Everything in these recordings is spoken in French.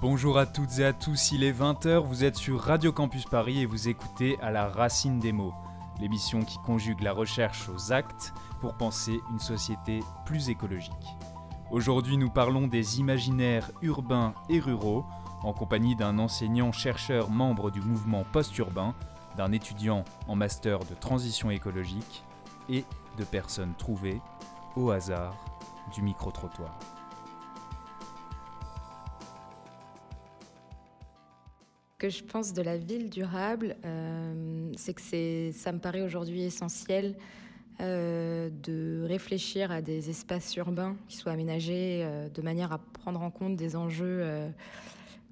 Bonjour à toutes et à tous, il est 20h, vous êtes sur Radio Campus Paris et vous écoutez à la racine des mots, l'émission qui conjugue la recherche aux actes pour penser une société plus écologique. Aujourd'hui nous parlons des imaginaires urbains et ruraux en compagnie d'un enseignant-chercheur membre du mouvement post-urbain, d'un étudiant en master de transition écologique et de personnes trouvées au hasard du micro-trottoir. Que je pense de la ville durable, euh, c'est que ça me paraît aujourd'hui essentiel euh, de réfléchir à des espaces urbains qui soient aménagés euh, de manière à prendre en compte des enjeux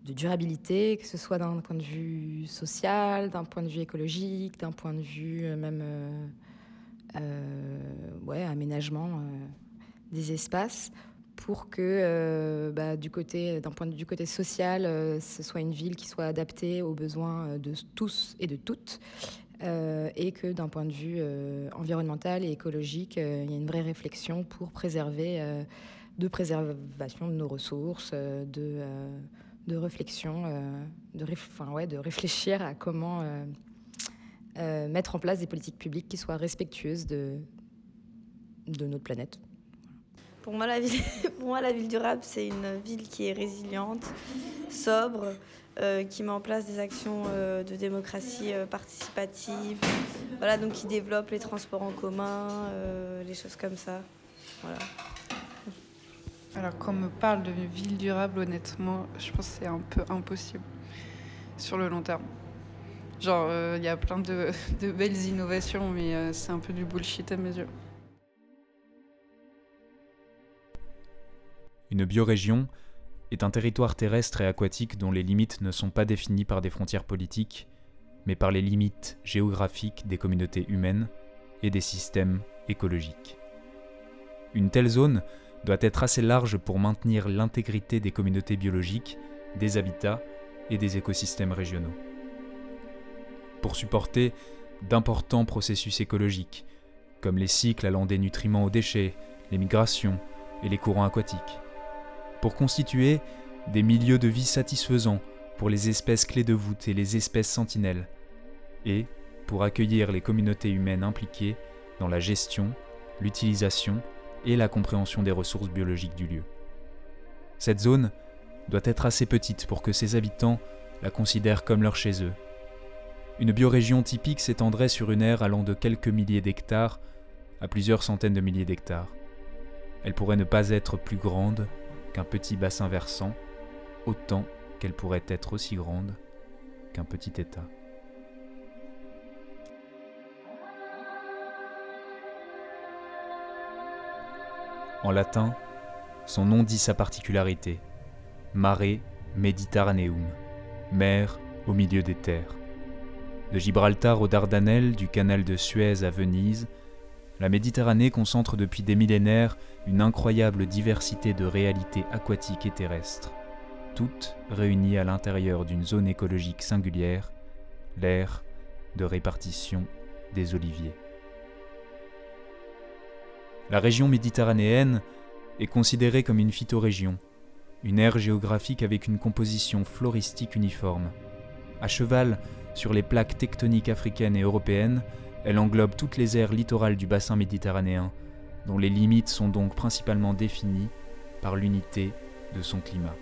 de durabilité, que ce soit d'un point de vue social, d'un point de vue écologique, d'un point de vue même aménagement des espaces pour que euh, bah, du côté, d'un point de vue du côté social, euh, ce soit une ville qui soit adaptée aux besoins euh, de tous et de toutes, et que d'un point de vue environnemental et écologique, il y a une vraie réflexion pour préserver, de préservation de nos ressources, de, de réflexion, de, ouais, de réfléchir à comment mettre en place des politiques publiques qui soient respectueuses de, de notre planète. Pour moi, la ville, durable, c'est une ville qui est résiliente, sobre, euh, qui met en place des actions euh, de démocratie euh, participative, voilà, donc qui développe les transports en commun, les choses comme ça. Voilà. Alors, quand on me parle de ville durable, honnêtement, je pense que c'est un peu impossible sur le long terme. Genre, il y a plein de, de belles innovations, mais c'est un peu du bullshit à mes yeux. Une biorégion est un territoire terrestre et aquatique dont les limites ne sont pas définies par des frontières politiques, mais par les limites géographiques des communautés humaines et des systèmes écologiques. Une telle zone doit être assez large pour maintenir l'intégrité des communautés biologiques, des habitats et des écosystèmes régionaux. Pour supporter d'importants processus écologiques, comme les cycles allant des nutriments aux déchets, les migrations et les courants aquatiques pour constituer des milieux de vie satisfaisants pour les espèces clés de voûte et les espèces sentinelles, et pour accueillir les communautés humaines impliquées dans la gestion, l'utilisation et la compréhension des ressources biologiques du lieu. Cette zone doit être assez petite pour que ses habitants la considèrent comme leur chez eux. Une biorégion typique s'étendrait sur une aire allant de quelques milliers d'hectares à plusieurs centaines de milliers d'hectares. Elle pourrait ne pas être plus grande petit bassin versant, autant qu'elle pourrait être aussi grande qu'un petit État. En latin, son nom dit sa particularité, mare Mediterraneum, mer au milieu des terres. De Gibraltar aux Dardanelles, du canal de Suez à Venise, la Méditerranée concentre depuis des millénaires une incroyable diversité de réalités aquatiques et terrestres, toutes réunies à l'intérieur d'une zone écologique singulière, l'aire de répartition des oliviers. La région méditerranéenne est considérée comme une phytorégion, une aire géographique avec une composition floristique uniforme. À cheval sur les plaques tectoniques africaines et européennes, elle englobe toutes les aires littorales du bassin méditerranéen, dont les limites sont donc principalement définies par l'unité de son climat.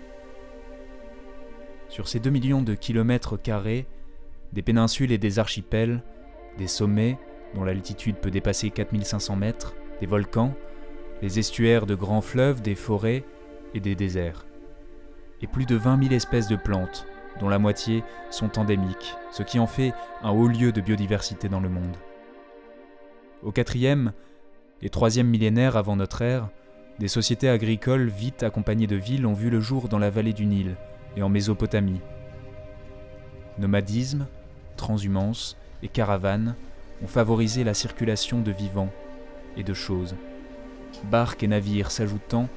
Sur ces 2 millions de kilomètres carrés, des péninsules et des archipels, des sommets dont l'altitude peut dépasser 4500 mètres, des volcans, des estuaires de grands fleuves, des forêts et des déserts. Et plus de 20 000 espèces de plantes, dont la moitié sont endémiques, ce qui en fait un haut lieu de biodiversité dans le monde. Au quatrième et troisième millénaire avant notre ère, des sociétés agricoles vite accompagnées de villes ont vu le jour dans la vallée du Nil et en Mésopotamie. Nomadisme, transhumance et caravanes ont favorisé la circulation de vivants et de choses. Barques et navires s'ajoutant,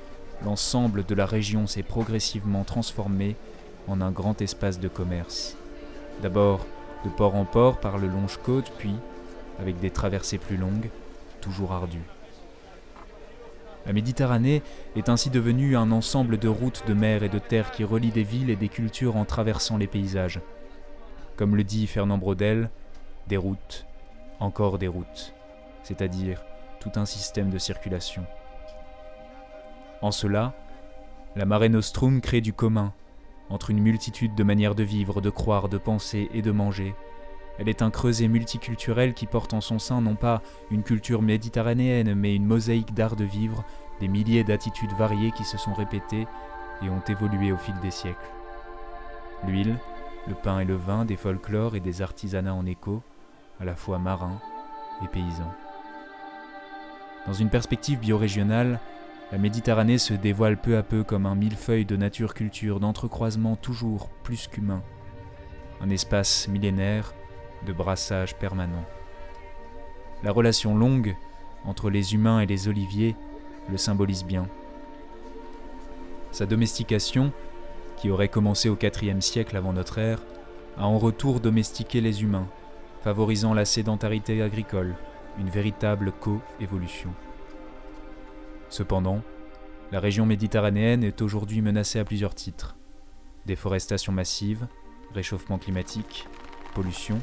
l'ensemble de la région s'est progressivement transformé en un grand espace de commerce. D'abord de port en port par le longe-côte, puis avec des traversées plus longues, toujours ardues. La Méditerranée est ainsi devenue un ensemble de routes de mer et de terre qui relient des villes et des cultures en traversant les paysages. Comme le dit Fernand Braudel, des routes, encore des routes, c'est-à-dire tout un système de circulation. En cela, la Mare Nostrum crée du commun, entre une multitude de manières de vivre, de croire, de penser et de manger. Elle est un creuset multiculturel qui porte en son sein non pas une culture méditerranéenne, mais une mosaïque d'art de vivre, des milliers d'attitudes variées qui se sont répétées et ont évolué au fil des siècles. L'huile, le pain et le vin, des folklores et des artisanats en écho, à la fois marins et paysans. Dans une perspective biorégionale, la Méditerranée se dévoile peu à peu comme un millefeuille de nature-culture, d'entrecroisement toujours plus qu'humain. Un espace millénaire de brassage permanent. La relation longue entre les humains et les oliviers le symbolise bien. Sa domestication, qui aurait commencé au IVe siècle avant notre ère, a en retour domestiqué les humains, favorisant la sédentarité agricole, une véritable co-évolution. Cependant, la région méditerranéenne est aujourd'hui menacée à plusieurs titres. Déforestation massive, réchauffement climatique, pollution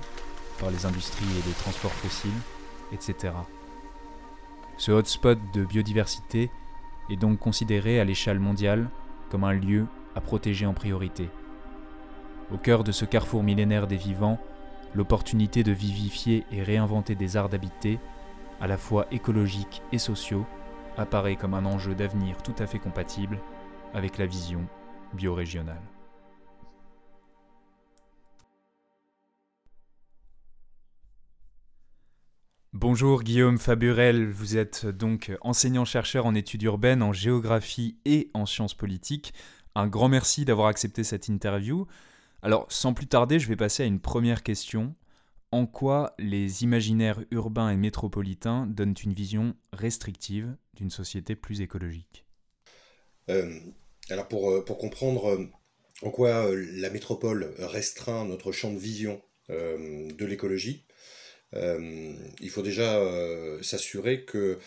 par les industries et les transports fossiles, etc. Ce hotspot de biodiversité est donc considéré à l'échelle mondiale comme un lieu à protéger en priorité. Au cœur de ce carrefour millénaire des vivants, l'opportunité de vivifier et réinventer des arts d'habiter, à la fois écologiques et sociaux, apparaît comme un enjeu d'avenir tout à fait compatible avec la vision biorégionale. Bonjour Guillaume Faburel, vous êtes donc enseignant-chercheur en études urbaines, en géographie et en sciences politiques. Un grand merci d'avoir accepté cette interview. Alors sans plus tarder, je vais passer à une première question en quoi les imaginaires urbains et métropolitains donnent une vision restrictive d'une société plus écologique. Euh, Alors pour, euh, pour comprendre euh, en quoi la métropole restreint notre champ de vision de l'écologie, il faut déjà s'assurer que,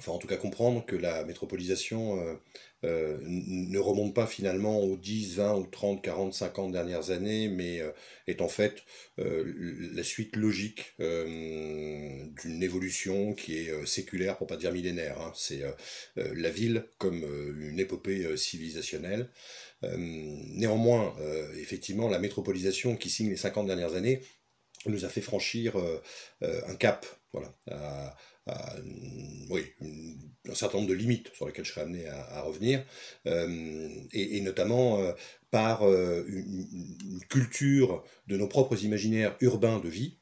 enfin en tout cas comprendre que la métropolisation euh, ne remonte pas finalement aux 10, 20 ou 30, 40, 50 dernières années, mais euh, est en fait euh, la suite logique d'une évolution qui est séculaire, pour pas dire millénaire. Hein. C'est la ville comme une épopée civilisationnelle. néanmoins, effectivement, la métropolisation qui signe les 50 dernières années nous a fait franchir un cap voilà, oui, un certain nombre de limites sur lesquelles je serais amené à, revenir, euh, et, notamment euh, par euh, une, culture de nos propres imaginaires urbains de vie,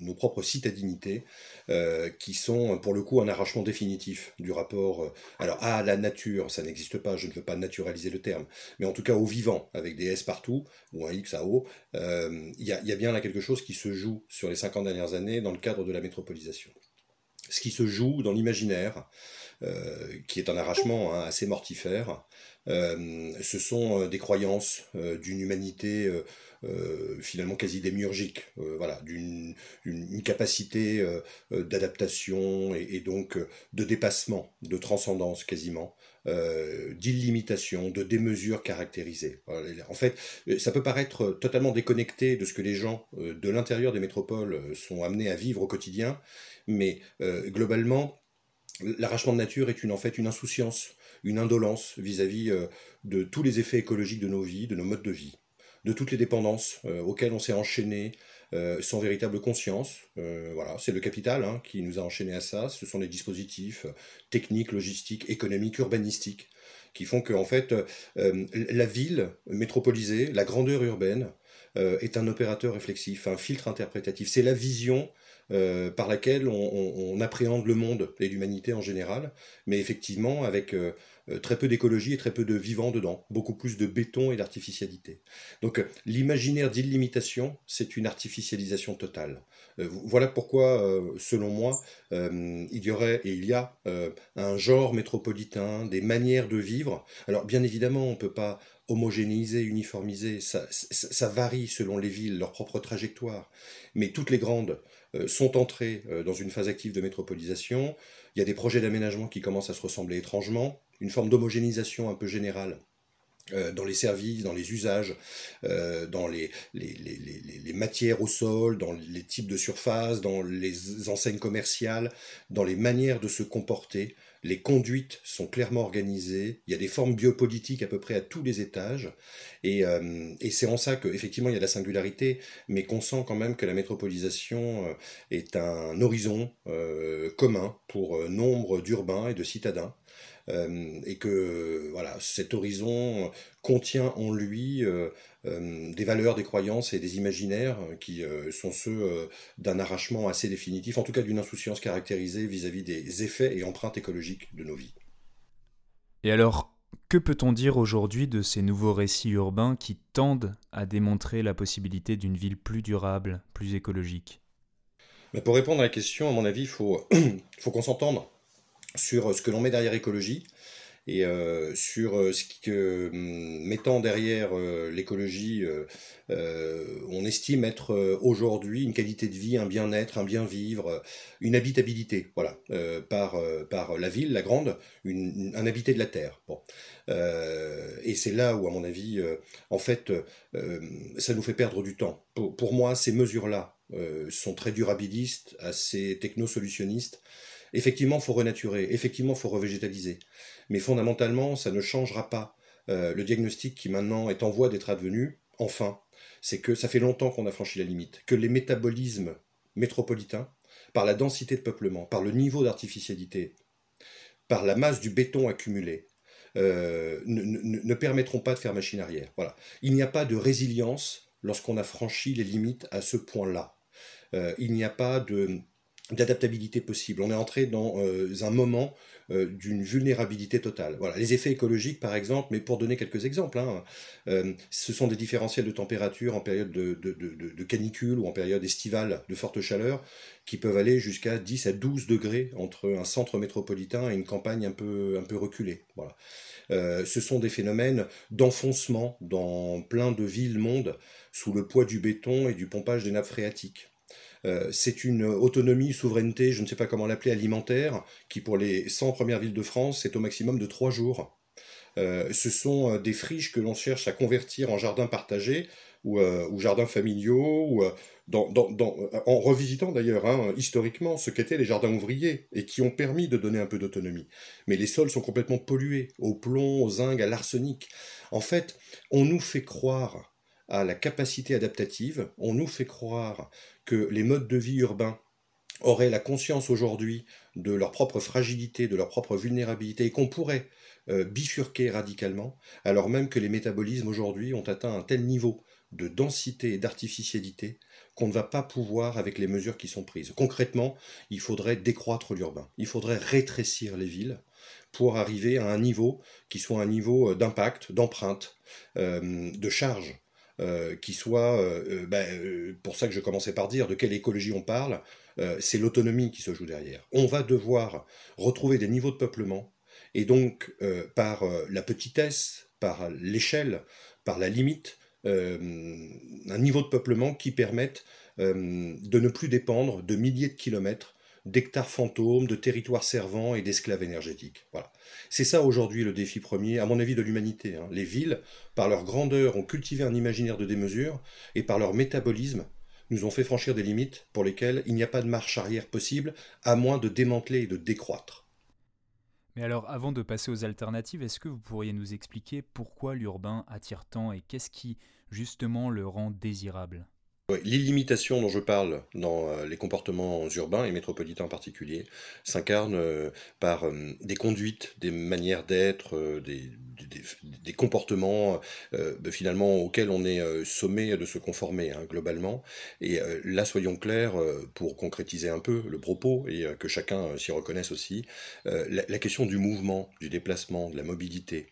nos propres citadinités, qui sont pour le coup un arrachement définitif du rapport, alors à la nature, ça n'existe pas, je ne veux pas naturaliser le terme, mais en tout cas au vivant, avec des S partout, ou un X à O, il y, y, a bien là quelque chose qui se joue sur les 50 dernières années dans le cadre de la métropolisation ce qui se joue dans l'imaginaire, euh, qui est un arrachement hein, assez mortifère. Euh, ce sont euh, des croyances d'une humanité finalement quasi démiurgique, voilà, d'une une, capacité d'adaptation et, donc de dépassement, de transcendance quasiment, d'illimitation, de démesure caractérisée. En fait, ça peut paraître totalement déconnecté de ce que les gens de l'intérieur des métropoles sont amenés à vivre au quotidien, mais euh, globalement, l'arrachement de nature est une, en fait une insouciance, une indolence vis-à-vis euh, de tous les effets écologiques de nos vies, de nos modes de vie, de toutes les dépendances euh, auxquelles on s'est enchaîné sans véritable conscience. voilà, c'est le capital hein, qui nous a enchaînés à ça. Ce sont les dispositifs techniques, logistiques, économiques, urbanistiques qui font que en fait la ville métropolisée, la grandeur urbaine est un opérateur réflexif, un filtre interprétatif. C'est la vision euh, par laquelle on, appréhende le monde et l'humanité en général, mais effectivement avec euh, euh, très peu d'écologie et très peu de vivant dedans, beaucoup plus de béton et d'artificialité. Donc l'imaginaire d'illimitation, c'est une artificialisation totale. voilà pourquoi, selon moi, il y aurait et il y a un genre métropolitain, des manières de vivre. Alors bien évidemment, on ne peut pas homogénéisé, uniformisé. Ça, ça, varie selon les villes, leur propre trajectoire. Mais toutes les grandes sont entrées dans une phase active de métropolisation. Il y a des projets d'aménagement qui commencent à se ressembler étrangement, une forme d'homogénéisation un peu générale euh, dans les services, dans les usages, euh, dans les, les, les, les, matières au sol, dans les types de surface, dans les enseignes commerciales, dans les manières de se comporter. Les conduites sont clairement organisées. Il y a des formes biopolitiques à peu près à tous les étages. Et, euh, c'est en ça qu'effectivement il y a la singularité, mais qu'on sent quand même que la métropolisation est un horizon commun pour nombre d'urbains et de citadins. Euh, et que voilà, cet horizon contient en lui euh, euh, des valeurs, des croyances et des imaginaires qui sont ceux d'un arrachement assez définitif, en tout cas d'une insouciance caractérisée vis-à-vis des effets et empreintes écologiques de nos vies. Et alors, que peut-on dire aujourd'hui de ces nouveaux récits urbains qui tendent à démontrer la possibilité d'une ville plus durable, plus écologique? Mais Pour répondre à la question, à mon avis, il faut, faut qu'on s'entende sur euh, ce que l'on met derrière écologie et euh, sur euh, ce que, hum, mettant derrière l'écologie, on estime être aujourd'hui une qualité de vie, un bien-être, un bien-vivre, une habitabilité, voilà, par, par la ville, la grande, un habité de la terre. Bon. et c'est là où, à mon avis, en fait, ça nous fait perdre du temps. Pour, pour moi, ces mesures-là sont très durabilistes, assez technosolutionnistes. Effectivement, faut renaturer, effectivement, faut revégétaliser. Mais fondamentalement, ça ne changera pas euh, le diagnostic qui maintenant est en voie d'être advenu, enfin, c'est que ça fait longtemps qu'on a franchi la limite, que les métabolismes métropolitains, par la densité de peuplement, par le niveau d'artificialité, par la masse du béton accumulé, euh, ne, permettront pas de faire machine arrière. Voilà. Il n'y a pas de résilience lorsqu'on a franchi les limites à ce point-là. Euh, il n'y a pas de d'adaptabilité possible. On est entré dans euh, un moment euh, d'une vulnérabilité totale. Voilà, les effets écologiques par exemple, mais pour donner quelques exemples, hein, euh, ce sont des différentiels de température en période de, canicule ou en période estivale de forte chaleur qui peuvent aller jusqu'à 10 à 12 degrés entre un centre métropolitain et une campagne un peu, reculée. Ce sont des phénomènes d'enfoncement dans plein de villes monde sous le poids du béton et du pompage des nappes phréatiques. Euh, c'est une autonomie, souveraineté, je ne sais pas comment l'appeler, alimentaire, qui pour les 100 premières villes de France, c'est au maximum de 3 jours. Euh, ce sont euh, des friches que l'on cherche à convertir en jardins partagés ou, jardins familiaux, ou, en revisitant d'ailleurs hein, historiquement ce qu'étaient les jardins ouvriers et qui ont permis de donner un peu d'autonomie. Mais les sols sont complètement pollués, au plomb, au zinc, à l'arsenic. En fait, on nous fait croire à la capacité adaptative, on nous fait croire que les modes de vie urbains auraient la conscience aujourd'hui de leur propre fragilité, de leur propre vulnérabilité, et qu'on pourrait euh, bifurquer radicalement, alors même que les métabolismes aujourd'hui ont atteint un tel niveau de densité et d'artificialité qu'on ne va pas pouvoir avec les mesures qui sont prises. Concrètement, il faudrait décroître l'urbain, il faudrait rétrécir les villes pour arriver à un niveau qui soit un niveau euh, d'impact, d'empreinte, euh, de charge euh, qui soit, euh, euh, ben, pour ça que je commençais par dire, de quelle écologie on parle, c'est l'autonomie qui se joue derrière. On va devoir retrouver des niveaux de peuplement, et donc par la petitesse, par l'échelle, par la limite, un niveau de peuplement qui permette de ne plus dépendre de milliers de kilomètres d'hectares fantômes, de territoires servants et d'esclaves énergétiques. Voilà. C'est ça aujourd'hui le défi premier, à mon avis, de l'humanité. Hein. Les villes, par leur grandeur, ont cultivé un imaginaire de démesure, et par leur métabolisme, nous ont fait franchir des limites pour lesquelles il n'y a pas de marche arrière possible, à moins de démanteler et de décroître. Mais alors, avant de passer aux alternatives, est-ce que vous pourriez nous expliquer pourquoi l'urbain attire tant et qu'est-ce qui, justement, le rend désirable? L'illimitation dont je parle dans euh, les comportements urbains et métropolitains en particulier s'incarne euh, par euh, des conduites, des manières d'être, des, comportements finalement auxquels on est sommé de se conformer hein, globalement. Et là, soyons clairs, pour concrétiser un peu le propos et que chacun s'y reconnaisse aussi, la question du mouvement, du déplacement, de la mobilité,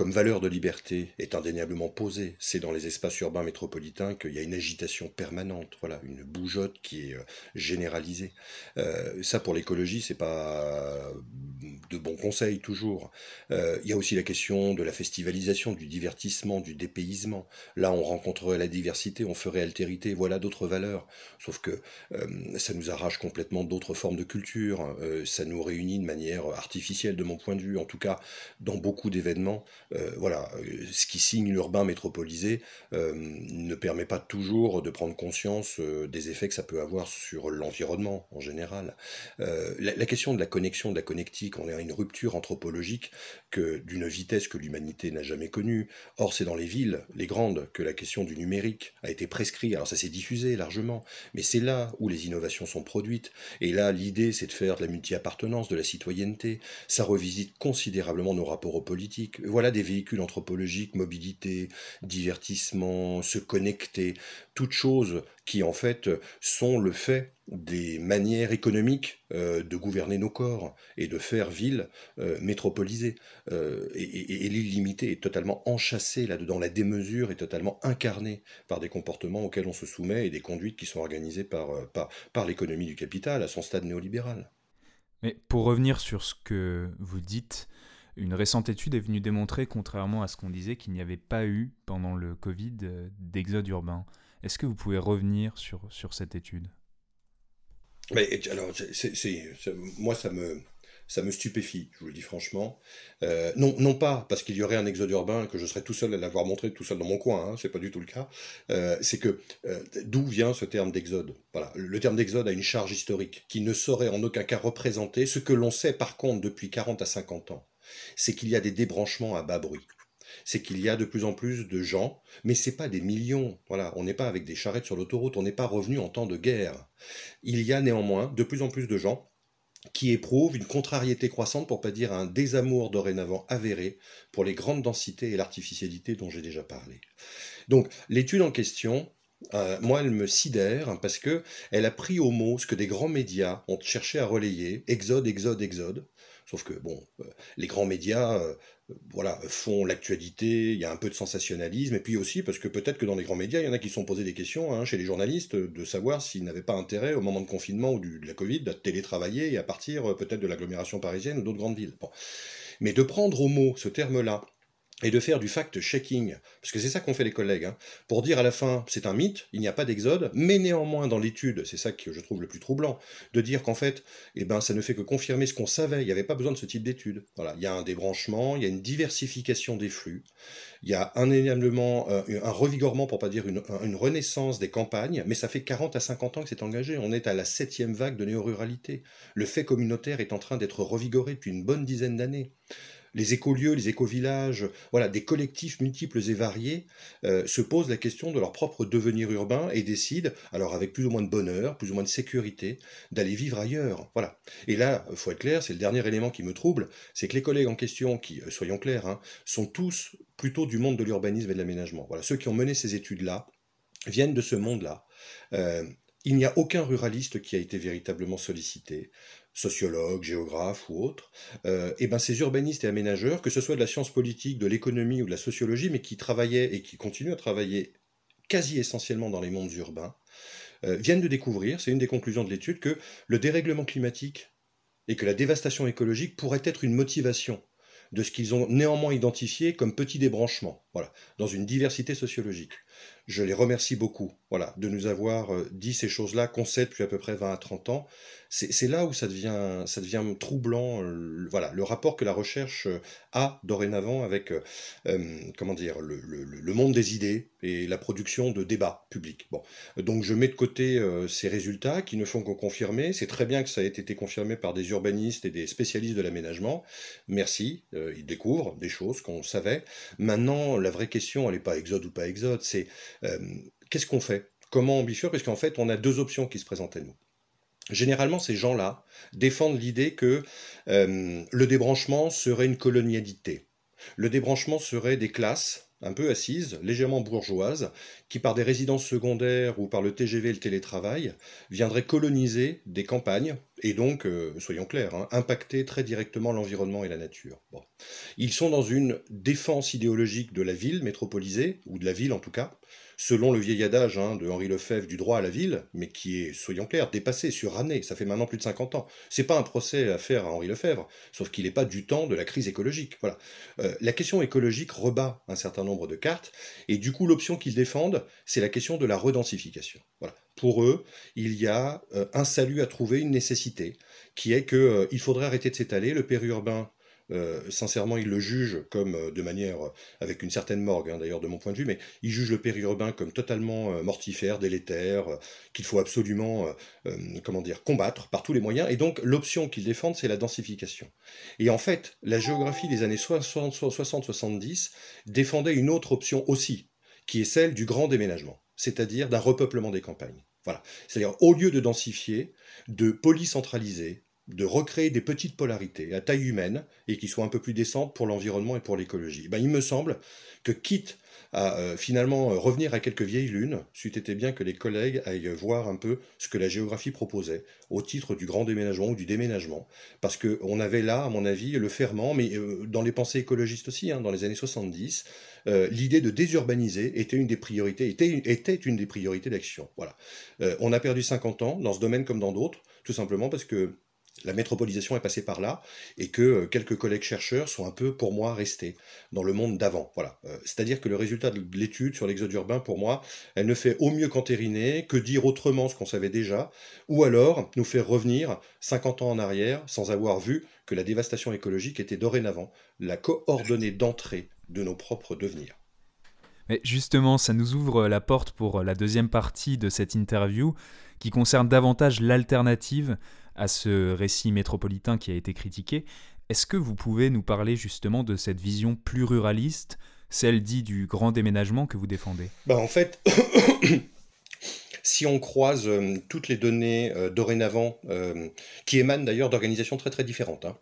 comme valeur de liberté est indéniablement posée. C'est dans les espaces urbains métropolitains qu'il y a une agitation permanente, voilà, une bougeotte qui est euh, généralisée. Euh, ça, pour l'écologie, c'est pas de bons conseils toujours. Euh, il y a aussi la question de la festivalisation, du divertissement, du dépaysement. Là, on rencontrerait la diversité, on ferait altérité. Voilà d'autres valeurs. Sauf que ça nous arrache complètement d'autres formes de culture. ça nous réunit de manière artificielle, de mon point de vue. En tout cas, dans beaucoup d'événements, euh, voilà, euh, ce qui signe l'urbain métropolisé euh, ne permet pas toujours de prendre conscience des effets que ça peut avoir sur l'environnement en général. La, question de la connexion, de la connectique, on est à une rupture anthropologique que d'une vitesse que l'humanité n'a jamais connue. Or, c'est dans les villes, les grandes, que la question du numérique a été prescrite. Alors ça s'est diffusé largement, mais c'est là où les innovations sont produites. Et là, l'idée, c'est de faire de la multi-appartenance, de la citoyenneté. Ça revisite considérablement nos rapports aux politiques. Voilà des véhicules anthropologiques, mobilité, divertissement, se connecter, toutes choses qui en fait sont le fait des manières économiques euh, de gouverner nos corps et de faire ville euh, métropolisée. Euh, et, l'illimité est totalement enchâssée là-dedans. La démesure est totalement incarnée par des comportements auxquels on se soumet et des conduites qui sont organisées par, par, par l'économie du capital à son stade néolibéral. Mais pour revenir sur ce que vous dites, une récente étude est venue démontrer, contrairement à ce qu'on disait, qu'il n'y avait pas eu, pendant le Covid, euh, d'exode urbain. Est-ce que vous pouvez revenir sur, sur cette étude? Alors, moi, ça me, ça me stupéfie, je vous le dis franchement. Euh, non, non pas parce qu'il y aurait un exode urbain que je serais tout seul à l'avoir montré tout seul dans mon coin, hein, c'est pas du tout le cas. Euh, c'est que d'où vient ce terme d'exode? Voilà, le terme d'exode a une charge historique qui ne saurait en aucun cas représenter ce que l'on sait par contre depuis 40 à 50 ans c'est qu'il y a des débranchements à bas bruit. C'est qu'il y a de plus en plus de gens, mais c'est pas des millions. Voilà, on n'est pas avec des charrettes sur l'autoroute, on n'est pas revenu en temps de guerre. Il y a néanmoins de plus en plus de gens qui éprouvent une contrariété croissante, pour pas dire un désamour dorénavant avéré pour les grandes densités et l'artificialité dont j'ai déjà parlé. Donc l'étude en question, euh, moi, elle me sidère parce que elle a pris au mot ce que des grands médias ont cherché à relayer, exode, exode, exode, Sauf que, bon, euh, les grands médias euh, voilà, font l'actualité, il y a un peu de sensationnalisme, et puis aussi parce que peut-être que dans les grands médias, il y en a qui se sont posés des questions hein, chez les journalistes de savoir s'ils n'avaient pas intérêt au moment de confinement ou de la Covid à télétravailler et à partir euh, peut-être de l'agglomération parisienne ou d'autres grandes villes. Mais de prendre au mot ce terme-là et de faire du fact-checking, parce que c'est ça qu'ont fait les collègues, hein, pour dire à la fin, c'est un mythe, il n'y a pas d'exode, mais néanmoins dans l'étude, c'est ça que je trouve le plus troublant, de dire qu'en fait, eh ben, ça ne fait que confirmer ce qu'on savait, il n'y avait pas besoin de ce type d'étude. Il y a un débranchement, il y a une diversification des flux, il y a un euh, un revigorement, pour pas dire une, une, renaissance des campagnes, mais ça fait 40 à 50 ans que c'est engagé, on est à la septième vague de néo-ruralité. Le fait communautaire est en train d'être revigoré depuis une bonne dizaine d'années les écolieux, les écovillages, voilà, des collectifs multiples et variés euh, se posent la question de leur propre devenir urbain et décident, alors avec plus ou moins de bonheur, plus ou moins de sécurité, d'aller vivre ailleurs. Voilà. Et là, faut être clair, c'est le dernier élément qui me trouble, c'est que les collègues en question, qui, euh, soyons clairs, hein, sont tous plutôt du monde de l'urbanisme et de l'aménagement. Voilà, ceux qui ont mené ces études-là viennent de ce monde-là. Euh, il n'y a aucun ruraliste qui a été véritablement sollicité sociologues, géographes ou autres, euh, et ben ces urbanistes et aménageurs, que ce soit de la science politique, de l'économie ou de la sociologie, mais qui travaillaient et qui continuent à travailler quasi essentiellement dans les mondes urbains, euh, viennent de découvrir, c'est une des conclusions de l'étude, que le dérèglement climatique et que la dévastation écologique pourraient être une motivation de ce qu'ils ont néanmoins identifié comme petit débranchement, dans une diversité sociologique. Je les remercie beaucoup, voilà, de nous avoir euh, dit ces choses-là qu'on sait depuis à peu près 20 à 30 ans, c'est là où ça devient, ça devient troublant, le, voilà, le rapport que la recherche euh, a dorénavant avec, euh, euh, comment dire, le, le, monde des idées et la production de débats publics. Bon, donc je mets de côté ces résultats qui ne font que confirmer. C'est très bien que ça ait été confirmé par des urbanistes et des spécialistes de l'aménagement. Merci, ils découvrent des choses qu'on savait. Maintenant, la vraie question, elle n'est pas exode ou pas exode, c'est qu'est-ce qu'on fait? Comment ambitieux? Parce qu'en fait, on a deux options qui se présentent à nous. Généralement, ces gens-là défendent l'idée que euh, le débranchement serait une colonialité. Le débranchement serait des classes un peu assise, légèrement bourgeoise, qui par des résidences secondaires ou par le TGV et le télétravail viendrait coloniser des campagnes et donc, euh, soyons clairs, hein, impacter très directement l'environnement et la nature. Ils sont dans une défense idéologique de la ville métropolisée, ou de la ville en tout cas, selon le vieil adage hein, de Henri Lefebvre du droit à la ville, mais qui est, soyons clairs, dépassé, suranné, ça fait maintenant plus de 50 ans. C'est pas un procès à faire à Henri Lefebvre, sauf qu'il n'est pas du temps de la crise écologique. Voilà. Euh, la question écologique rebat un certain nombre de cartes, et du coup l'option qu'ils défendent, c'est la question de la redensification. Voilà. Pour eux, il y a euh, un salut à trouver, une nécessité, qui est qu'il euh, faudrait arrêter de s'étaler, le périurbain euh, sincèrement, il le juge comme euh, de manière, euh, avec une certaine morgue hein, d'ailleurs de mon point de vue, mais il juge le périurbain comme totalement mortifère, délétère, qu'il faut absolument, comment dire, combattre par tous les moyens. Et donc l'option qu'il défendent, c'est la densification. Et en fait, la géographie des années 60-70 défendait une autre option aussi, qui est celle du grand déménagement, c'est-à-dire d'un repeuplement des campagnes. Voilà. C'est-à-dire, au lieu de densifier, de polycentraliser, de recréer des petites polarités à taille humaine et qui soient un peu plus décentes pour l'environnement et pour l'écologie. Ben, il me semble que quitte à euh, finalement euh, revenir à quelques vieilles lunes, c'eût été bien que les collègues aillent voir un peu ce que la géographie proposait au titre du grand déménagement ou du déménagement, parce qu'on avait là, à mon avis, le ferment, mais euh, dans les pensées écologistes aussi, hein, dans les années 70, l'idée de désurbaniser était une des priorités, était, était une des priorités d'action. Voilà. on a perdu 50 ans dans ce domaine comme dans d'autres, tout simplement parce que la métropolisation est passée par là et que euh, quelques collègues chercheurs sont un peu, pour moi, restés dans le monde d'avant. Voilà. Euh, c'est-à-dire que le résultat de l'étude sur l'exode urbain, pour moi, elle ne fait au mieux qu'entériner, que dire autrement ce qu'on savait déjà, ou alors nous faire revenir 50 ans en arrière sans avoir vu que la dévastation écologique était dorénavant la coordonnée d'entrée de nos propres devenirs. Mais justement, ça nous ouvre la porte pour la deuxième partie de cette interview qui concerne davantage l'alternative à ce récit métropolitain qui a été critiqué. Est-ce que vous pouvez nous parler justement de cette vision plus ruraliste, celle dite du grand déménagement que vous défendez? Bah En fait, si on croise euh, toutes les données euh, dorénavant, euh, qui émanent d'ailleurs d'organisations très très différentes, hein.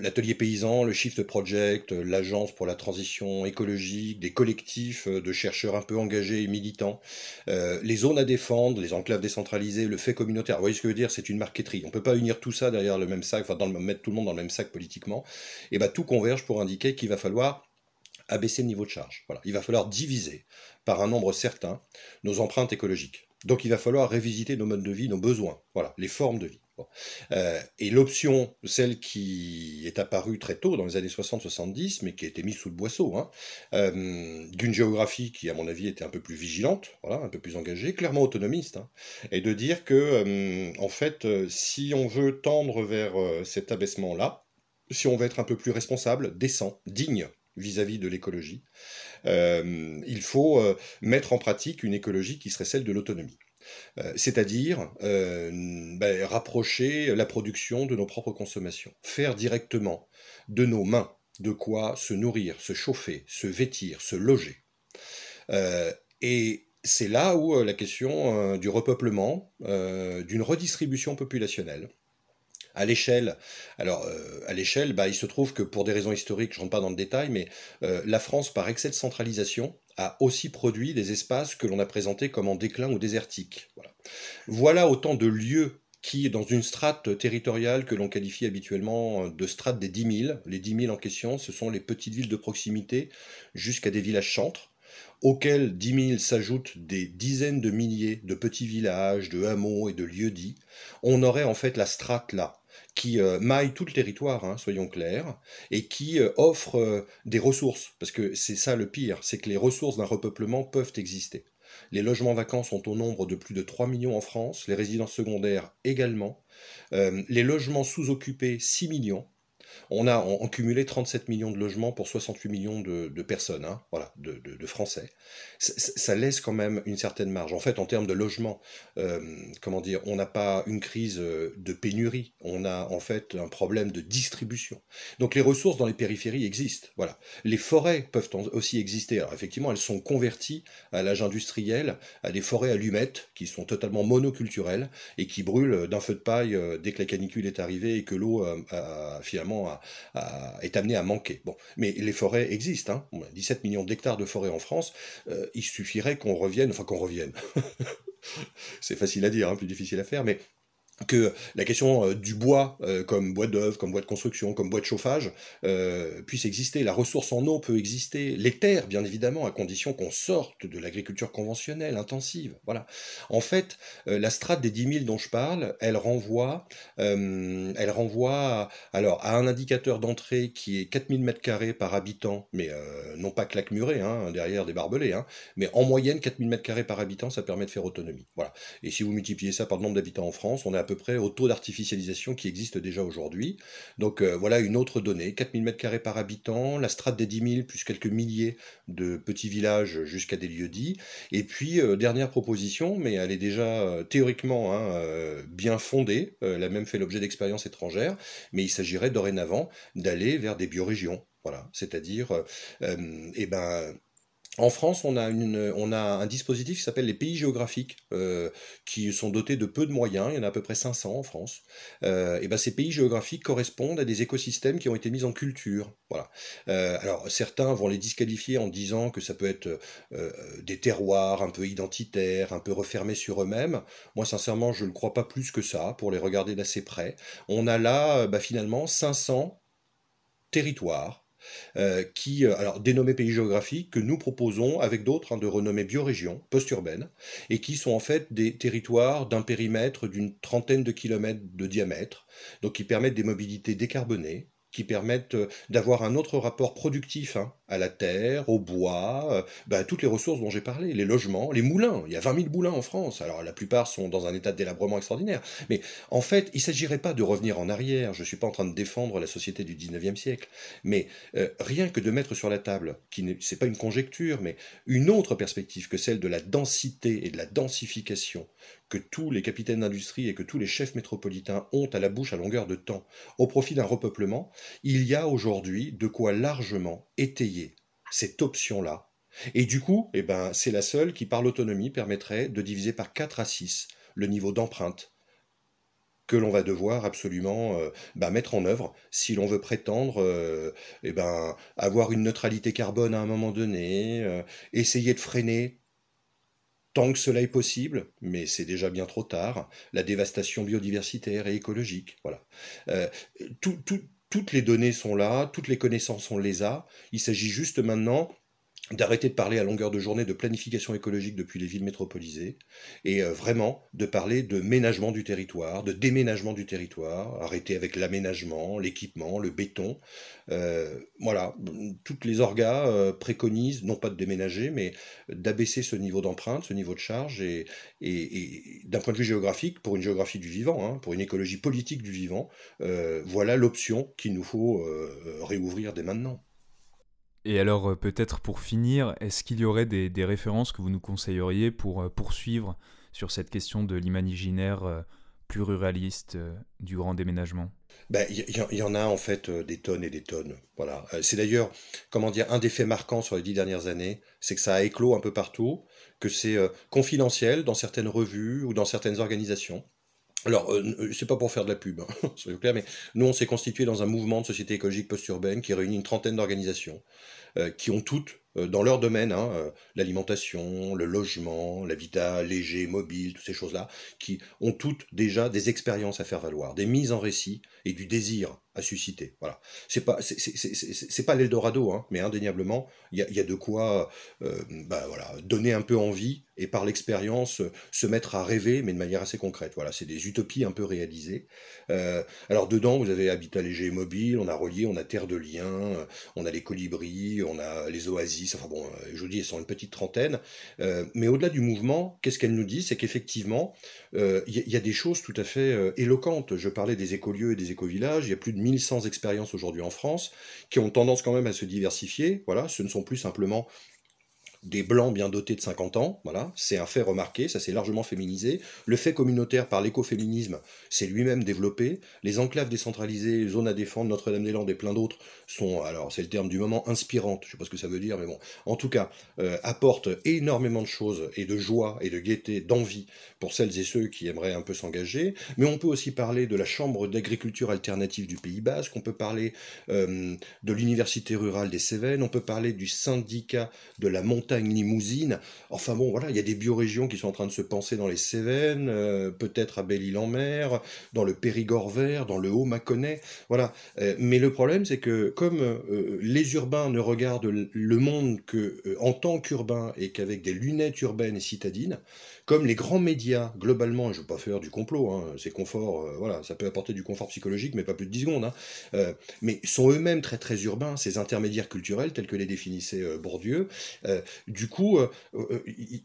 l'atelier paysan, le Shift Project, l'agence pour la transition écologique, des collectifs de chercheurs un peu engagés et militants, les zones à défendre, les enclaves décentralisées, le fait communautaire, vous voyez ce que je veux dire, c'est une marqueterie. On ne peut pas unir tout ça derrière le même sac, enfin dans le, mettre tout le monde dans le même sac politiquement, et bah tout converge pour indiquer qu'il va falloir abaisser le niveau de charge. Voilà. Il va falloir diviser par un nombre certain nos empreintes écologiques. Donc il va falloir révisiter nos modes de vie, nos besoins, voilà, les formes de vie. Euh, et l'option, celle qui est apparue très tôt, dans les années 60-70, mais qui a été mise sous le boisseau, hein, euh, d'une géographie qui, à mon avis, était un peu plus vigilante, voilà, un peu plus engagée, clairement autonomiste, hein, et de dire que, euh, en fait, si on veut tendre vers cet abaissement-là, si on veut être un peu plus responsable, décent, digne vis-à-vis de l'écologie, euh, il faut euh, mettre en pratique une écologie qui serait celle de l'autonomie. Euh, c'est-à-dire ben, rapprocher la production de nos propres consommations, faire directement de nos mains de quoi se nourrir, se chauffer, se vêtir, se loger. et c'est là où la question du repeuplement, d'une redistribution populationnelle, à l'échelle, alors euh, bah, il se trouve que pour des raisons historiques, je ne rentre pas dans le détail, mais euh, la France, par excès de centralisation, a aussi produit des espaces que l'on a présentés comme en déclin ou désertiques. Voilà. autant de lieux qui, dans une strate territoriale que l'on qualifie habituellement de strate des 10 000, les 10 000 en question, ce sont les petites villes de proximité jusqu'à des villages chantres, auxquels 10 000 s'ajoutent des dizaines de milliers de petits villages, de hameaux et de lieux-dits, on aurait en fait la strate là, qui euh, maille tout le territoire, hein, soyons clairs, et qui euh, offre euh, des ressources, parce que c'est ça le pire, c'est que les ressources d'un repeuplement peuvent exister. Les logements vacants sont au nombre de plus de 3 millions en France, les résidences secondaires également, les logements sous-occupés 6 millions, on a en, cumulé 37 millions de logements pour 68 millions de, personnes, hein, voilà, de, Français. ça laisse quand même une certaine marge. En fait, en termes de logement, euh, comment dire, on n'a pas une crise euh, de pénurie, on a en fait un problème de distribution. Donc les ressources dans les périphéries existent. Voilà. Les forêts peuvent aussi exister. Alors effectivement, elles sont converties à l'âge industriel, à des forêts allumettes qui sont totalement monoculturelles et qui brûlent d'un feu de paille euh, dès que la canicule est arrivée et que l'eau a finalement est amené à manquer. Bon, mais les forêts existent. Hein. 17 millions d'hectares de forêts en France. il suffirait qu'on revienne, enfin qu'on revienne. c'est facile à dire, hein, plus difficile à faire, mais que la question euh, du bois euh, comme bois d'œuvre, comme bois de construction, comme bois de chauffage euh, puisse exister. La ressource en eau peut exister. Les terres, bien évidemment, à condition qu'on sorte de l'agriculture conventionnelle, intensive. Voilà. En fait, la strate des 10 000 dont je parle, elle renvoie, elle renvoie alors, à un indicateur d'entrée qui est 4000 m2 par habitant, mais non pas claque-muré, hein, derrière des barbelés, hein, mais en moyenne, 4000 m2 par habitant, ça permet de faire autonomie. Voilà. Et si vous multipliez ça par le nombre d'habitants en France, on à peu près au taux d'artificialisation qui existe déjà aujourd'hui. Donc euh, voilà une autre donnée, 4000 m2 par habitant, la strate des 10 000 plus quelques milliers de petits villages jusqu'à des lieux dits. Et puis euh, dernière proposition, mais elle est déjà euh, théoriquement hein, bien fondée, elle a même fait l'objet d'expériences étrangères, mais il s'agirait dorénavant d'aller vers des biorégions. Voilà, c'est-à-dire, eh ben, en France, on a, un dispositif qui s'appelle les pays géographiques, euh, qui sont dotés de peu de moyens, il y en a à peu près 500 en France. Euh, et ben ces pays géographiques correspondent à des écosystèmes qui ont été mis en culture. Voilà. Euh, alors certains vont les disqualifier en disant que ça peut être des terroirs un peu identitaires, un peu refermés sur eux-mêmes. Moi sincèrement, je ne crois pas plus que ça, pour les regarder d'assez près. On a là bah, finalement 500 territoires euh, qui, euh, alors dénommés pays géographiques, que nous proposons avec d'autres hein, de renommée biorégions post-urbaines, et qui sont en fait des territoires d'un périmètre d'une trentaine de kilomètres de diamètre, donc qui permettent des mobilités décarbonées, qui permettent euh, d'avoir un autre rapport productif hein, à la terre, au bois, euh, bah, toutes les ressources dont j'ai parlé, les logements, les moulins. Il y a 20 000 moulins en France. Alors la plupart sont dans un état de délabrement extraordinaire. Mais en fait, il ne s'agirait pas de revenir en arrière. Je ne suis pas en train de défendre la société du 19e siècle. Mais euh, rien que de mettre sur la table, qui n'est pas une conjecture, mais une autre perspective que celle de la densité et de la densification que tous les capitaines d'industrie et que tous les chefs métropolitains ont à la bouche à longueur de temps au profit d'un repeuplement, il y a aujourd'hui de quoi largement étayer cette option-là. Et du coup, eh ben, c'est la seule qui, par l'autonomie, permettrait de diviser par 4 à 6 le niveau d'empreinte que l'on va devoir absolument euh, bah, mettre en œuvre si l'on veut prétendre euh, eh ben, avoir une neutralité carbone à un moment donné, euh, essayer de freiner tant que cela est possible, mais c'est déjà bien trop tard, la dévastation biodiversitaire et écologique. Voilà. Euh, toutes les données sont là, toutes les connaissances, on les a. Il s'agit juste maintenant d'arrêter de parler à longueur de journée de planification écologique depuis les villes métropolisées et euh, vraiment de parler de ménagement du territoire, de déménagement du territoire, arrêter avec l'aménagement, l'équipement, le béton. Euh, voilà, toutes les orgas euh, préconisent non pas de déménager, mais d'abaisser ce niveau d'empreinte, ce niveau de charge et, d'un point de vue géographique, pour une géographie du vivant, hein, pour une écologie politique du vivant, voilà l'option qu'il nous faut réouvrir dès maintenant. Et alors, euh, peut-être pour finir, est-ce qu'il y aurait des, références que vous nous conseilleriez pour euh, poursuivre sur cette question de l'imaginaire euh, plus ruraliste du grand déménagement? Ben, il y, en a en fait des tonnes et des tonnes. Voilà. c'est d'ailleurs, comment dire, un des faits marquants sur les dix dernières années, c'est que ça a éclos un peu partout, que c'est confidentiel dans certaines revues ou dans certaines organisations. Alors, c'est pas pour faire de la pub, hein, soyons clairs, mais nous, on s'est constitué dans un mouvement de société écologique post-urbaine qui réunit une trentaine d'organisations euh, qui ont toutes euh, dans leur domaine, hein, euh, l'alimentation, le logement, l'habitat léger, mobile, toutes ces choses-là, qui ont toutes déjà des expériences à faire valoir, des mises en récit et du désir à susciter. Voilà. C'est pas pas l'Eldorado, hein, mais indéniablement, il y a, y a, de quoi euh, bah, voilà, donner un peu envie et par l'expérience se mettre à rêver, mais de manière assez concrète. Voilà, c'est des utopies un peu réalisées. Euh, alors dedans, vous avez habitat léger et mobile, on a relié, on a terre de liens, on a les colibris, on a les oasis. Enfin bon, euh, je vous dis, elles sont une petite trentaine. Euh, mais au-delà du mouvement, qu'est-ce qu'elle nous dit? C'est qu'effectivement, il y, y, a des choses tout à fait éloquentes. Je parlais des écolieux et des écovillages. Il y a plus de 1100 expériences aujourd'hui en France qui ont tendance quand même à se diversifier. Voilà, ce ne sont plus simplement des blancs bien dotés de 50 ans, voilà, c'est un fait remarqué, ça s'est largement féminisé. Le fait communautaire par l'écoféminisme s'est lui-même développé. Les enclaves décentralisées, zones à défendre, Notre-Dame-des-Landes et plein d'autres sont, alors c'est le terme du moment, inspirantes, je sais pas ce que ça veut dire, mais bon, en tout cas, euh, apportent énormément de choses et de joie et de gaieté, d'envie pour celles et ceux qui aimeraient un peu s'engager. Mais on peut aussi parler de la Chambre d'agriculture alternative du Pays Basque, on peut parler euh, de l'Université rurale des Cévennes, on peut parler du syndicat de la montagne limousine. Enfin bon, voilà, il y a des biorégions qui sont en train de se penser dans les Cévennes, euh, peut-être à Belle-Île-en-Mer, dans le Périgord vert, dans le Haut-Mâconnais. Voilà. Euh, mais le problème, c'est que comme euh, les urbains ne regardent le monde que en tant qu'urbains et qu'avec des lunettes urbaines et citadines, comme les grands médias, globalement, et je ne veux pas faire du complot, hein, c'est confort, voilà, ça peut apporter du confort psychologique, mais pas plus de 10 secondes, hein, mais sont eux-mêmes très très urbains, ces intermédiaires culturels, tels que les définissait Bourdieu. du coup, il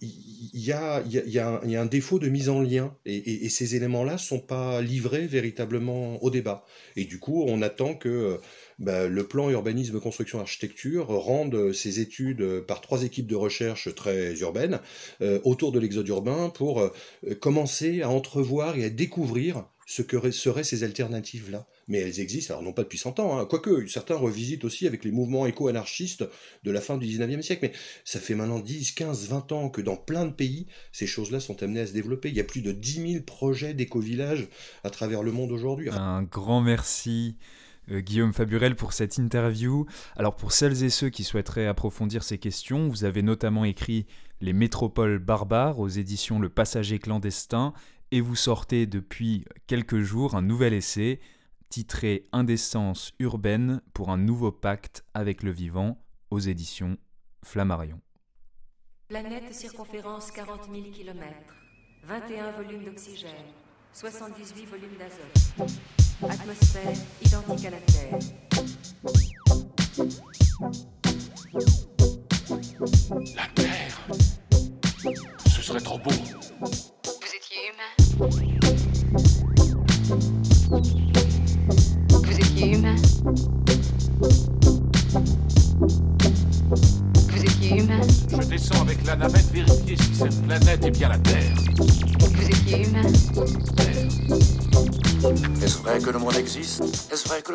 y, a, y, a, un défaut de mise en lien, et, ces éléments-là ne sont pas livrés véritablement au débat. Et du coup, on attend que bah, le plan urbanisme, construction, architecture rende ses études par trois équipes de recherche très urbaines euh, autour de l'exode urbain pour euh, commencer à entrevoir et à découvrir ce que seraient ces alternatives-là. Mais elles existent, alors non pas depuis 100 ans, hein. quoique certains revisitent aussi avec les mouvements éco-anarchistes de la fin du 19e siècle, mais ça fait maintenant 10, 15, 20 ans que dans plein de pays, ces choses-là sont amenées à se développer. Il y a plus de 10 000 projets d'éco-villages à travers le monde aujourd'hui. Un grand merci. Euh, Guillaume Faburel pour cette interview. Alors pour celles et ceux qui souhaiteraient approfondir ces questions, vous avez notamment écrit Les métropoles barbares aux éditions Le Passager clandestin et vous sortez depuis quelques jours un nouvel essai titré Indécence urbaine pour un nouveau pacte avec le vivant aux éditions Flammarion. Planète circonférence 40 000 km, 21 volumes d'oxygène, 78 volumes d'azote, atmosphère identique à la Terre. La Terre Ce serait trop beau.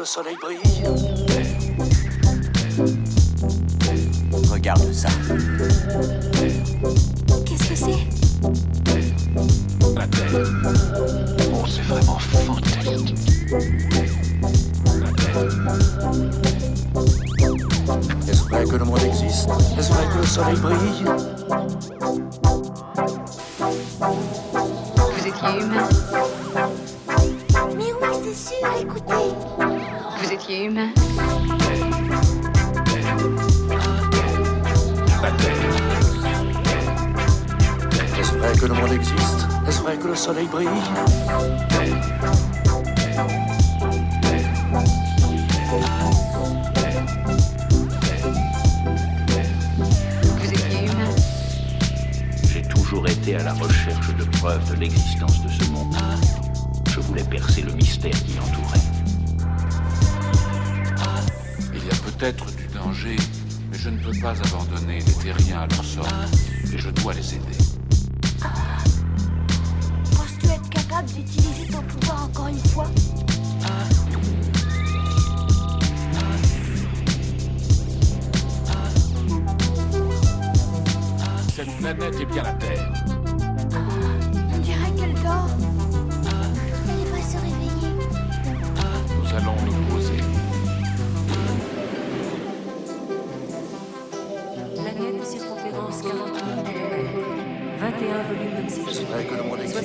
Soleil brille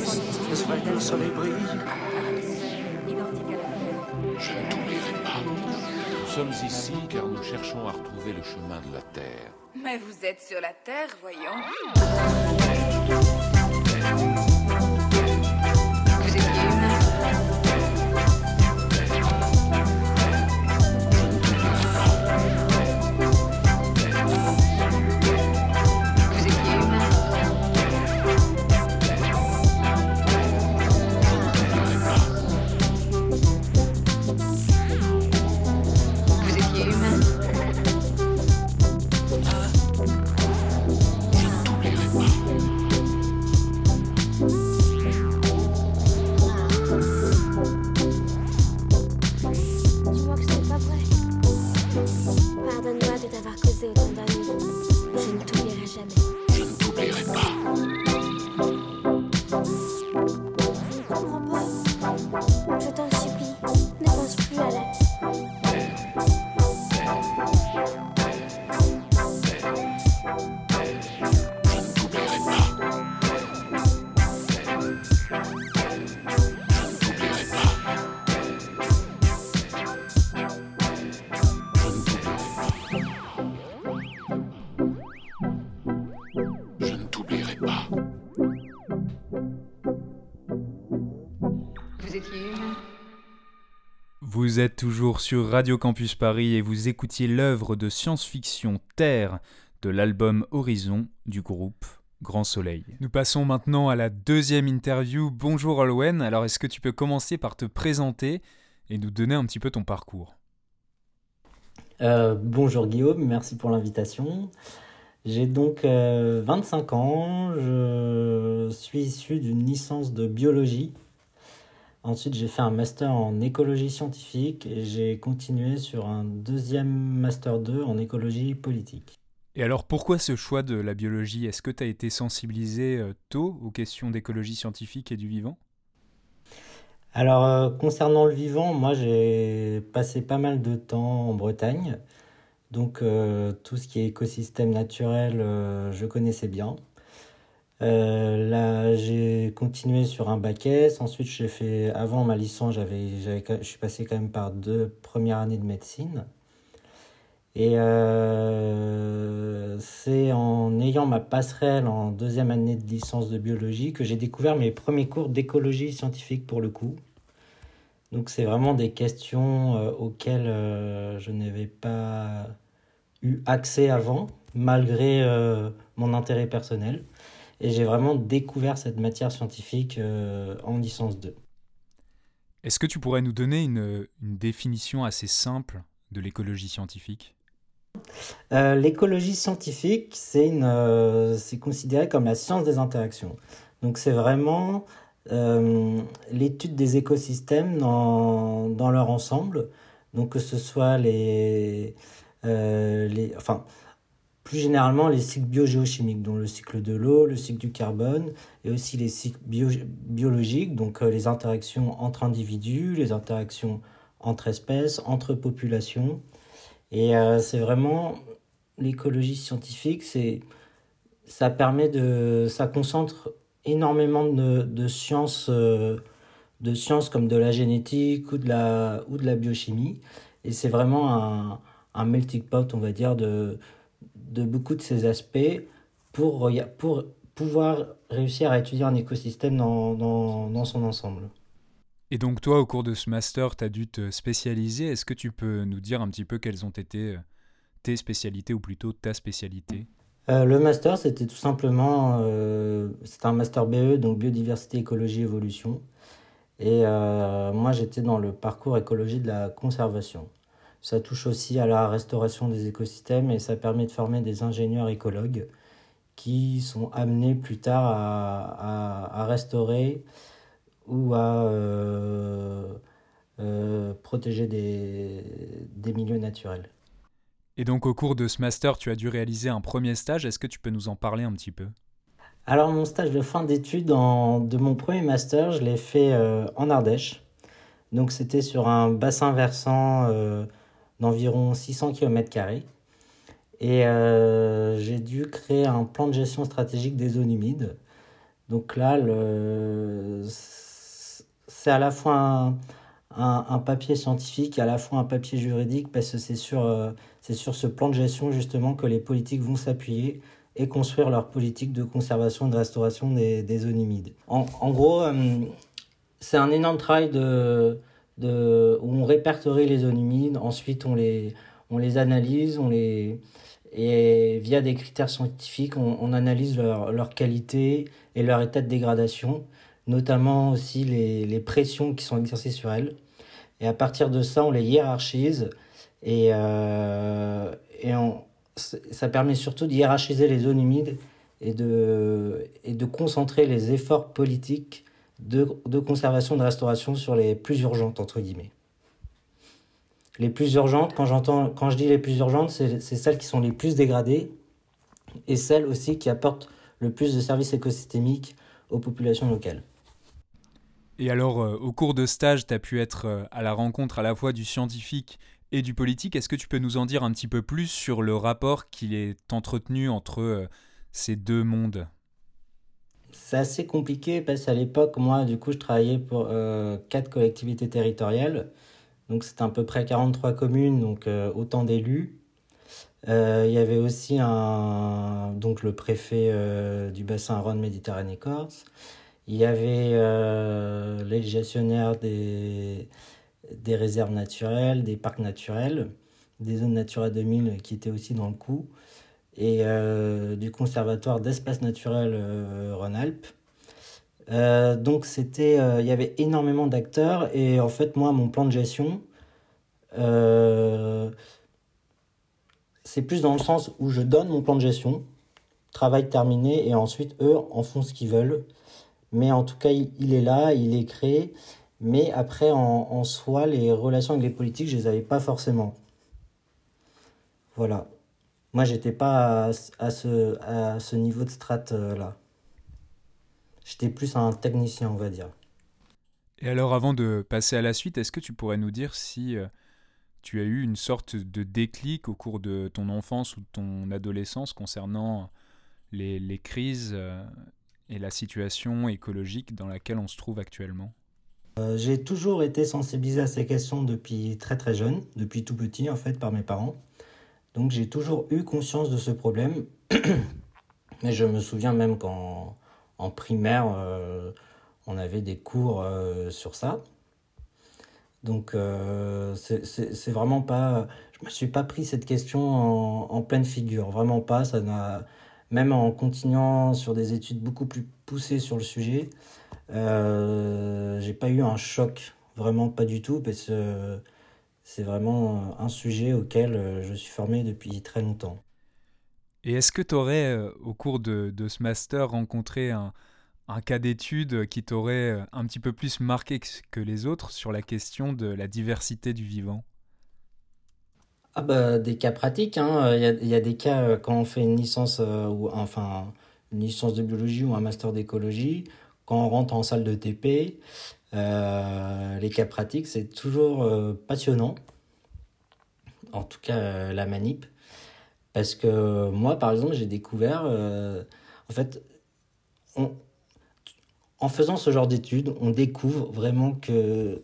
le que le soleil brille. Je ne t'oublierai pas. Nous sommes ici car nous cherchons à retrouver le chemin de la Terre. Mais vous êtes sur la Terre, voyons. Vous êtes toujours sur Radio Campus Paris et vous écoutiez l'œuvre de science-fiction Terre de l'album Horizon du groupe Grand Soleil. Nous passons maintenant à la deuxième interview. Bonjour Olwen, alors est-ce que tu peux commencer par te présenter et nous donner un petit peu ton parcours? Euh, bonjour Guillaume, merci pour l'invitation. J'ai donc euh, 25 ans, je suis issu d'une licence de biologie. Ensuite, j'ai fait un master en écologie scientifique et j'ai continué sur un deuxième master 2 en écologie politique. Et alors pourquoi ce choix de la biologie? Est-ce que tu as été sensibilisé euh, tôt aux questions d'écologie scientifique et du vivant? Alors, euh, concernant le vivant, moi j'ai passé pas mal de temps en Bretagne. Donc, euh, tout ce qui est écosystème naturel, euh, je connaissais bien. Euh, là, j'ai continué sur un bac S. Ensuite, j'ai fait, avant ma licence, j'avais, j'avais, je suis passé quand même par deux premières années de médecine. Et euh, c'est en ayant ma passerelle en deuxième année de licence de biologie que j'ai découvert mes premiers cours d'écologie scientifique pour le coup. Donc c'est vraiment des questions euh, auxquelles je n'avais pas eu accès avant, malgré mon intérêt personnel. Et j'ai vraiment découvert cette matière scientifique euh, en licence 2. Est-ce que tu pourrais nous donner une, une définition assez simple de l'écologie scientifique? Euh, L'écologie scientifique, c'est euh, c'est considéré comme la science des interactions. Donc c'est vraiment euh, l'étude des écosystèmes dans, dans leur ensemble. Donc que ce soit les, les, enfin, plus généralement les cycles biogéochimiques, dont le cycle de l'eau, le cycle du carbone, et aussi les cycles bio- biologiques, donc euh, les interactions entre individus, les interactions entre espèces, entre populations. Et euh, c'est vraiment l'écologie scientifique, ça permet de ça concentre énormément de, de sciences euh, de sciences comme de la génétique ou de la ou de la biochimie et c'est vraiment un, un melting pot on va dire de de beaucoup de ces aspects pour rega- pour pouvoir réussir à étudier un écosystème dans, dans, dans son ensemble. Et donc toi, au cours de ce master, tu as dû te spécialiser. Est-ce que tu peux nous dire un petit peu quelles ont été euh, tes spécialités, ou plutôt ta spécialité? Euh, le master, c'était tout simplement, euh, c'était un master BE, donc biodiversité, écologie, évolution. Et euh, moi, j'étais dans le parcours écologie de la conservation. Ça touche aussi à la restauration des écosystèmes et ça permet de former des ingénieurs écologues qui sont amenés plus tard à, à- à restaurer ou à euh, euh, protéger des, des milieux naturels. Et donc au cours de ce master, tu as dû réaliser un premier stage. Est-ce que tu peux nous en parler un petit peu? Alors, mon stage de fin d'études de mon premier master, je l'ai fait euh, en Ardèche. Donc, c'était sur un bassin versant d'environ 600 km. Et euh, j'ai dû créer un plan de gestion stratégique des zones humides. Donc là, c'est à la fois un, papier scientifique à la fois un papier juridique parce que c'est sur, euh, c'est sur ce plan de gestion justement que les politiques vont s'appuyer et construire leur politique de conservation et de restauration des, zones humides. En, en gros, euh, c'est un énorme travail de, où on répertorie les zones humides, ensuite on les, on les analyse, on les, et via des critères scientifiques, on, on analyse leur, leur qualité et leur état de dégradation, notamment aussi les, les pressions qui sont exercées sur elles. Et à partir de ça, on les hiérarchise et, euh, et on, ça permet surtout de hiérarchiser les zones humides et de, et de concentrer les efforts politiques de, conservation, de restauration sur les plus urgentes, entre guillemets. Les plus urgentes, quand, j'entends, quand je dis les plus urgentes, c'est, celles qui sont les plus dégradées et celles aussi qui apportent le plus de services écosystémiques aux populations locales. Et alors, euh, au cours de stage, tu as pu être euh, à la rencontre à la fois du scientifique et du politique. Est-ce que tu peux nous en dire un petit peu plus sur le rapport qui est entretenu entre euh, ces deux mondes? C'est assez compliqué parce qu'à l'époque, moi, du coup, je travaillais pour quatre collectivités territoriales. Donc, c'était à peu près 43 communes, donc autant d'élus. Il y avait aussi un, donc le préfet du bassin Rhône-Méditerranée-Corse. Il y avait euh, les gestionnaires des, des réserves naturelles, des parcs naturels, des zones Natura 2000 qui étaient aussi dans le coup, et euh, du conservatoire d'espaces naturels euh, Rhône-Alpes. donc c'était, il y avait énormément d'acteurs et en fait moi mon plan de gestion, c'est plus dans le sens où je donne mon plan de gestion, travail terminé et ensuite eux en font ce qu'ils veulent. Mais en tout cas, il, est là, il est créé. Mais après, en, soi, les relations avec les politiques, je les avais pas forcément. Voilà. Moi, j'étais pas à, ce, à ce niveau de strat euh, là. J'étais plus un technicien, on va dire. Et alors, avant de passer à la suite, est-ce que tu pourrais nous dire si euh, tu as eu une sorte de déclic au cours de ton enfance ou de ton adolescence concernant les, les crises euh, et la situation écologique dans laquelle on se trouve actuellement? Euh, J'ai toujours été sensibilisé à ces questions depuis très très jeune, depuis tout petit en fait par mes parents. Donc j'ai toujours eu conscience de ce problème. Mais je me souviens même qu'en en primaire, euh, on avait des cours euh, sur ça. Donc c'est vraiment pas... Je me suis pas pris cette question en, pleine figure, vraiment pas. Ça même en continuant sur des études beaucoup plus poussées sur le sujet, euh, j'ai pas eu un choc, vraiment pas du tout, parce que c'est vraiment un sujet auquel euh, je suis formé depuis très longtemps. Et est-ce que tu aurais, euh, au cours de, de, ce master, rencontré un, un cas d'étude qui t'aurait euh, un petit peu plus marqué que les autres sur la question de la diversité du vivant? Ah bah, des cas pratiques, hein. Il y a, il y a des cas euh, quand on fait une licence euh, ou enfin une licence de biologie ou un master d'écologie, on rentre en salle de TP, euh, les cas pratiques, c'est toujours passionnant. En tout cas, la manip. Parce que moi, par exemple, j'ai découvert, en fait, en faisant ce genre d'études, on découvre vraiment que,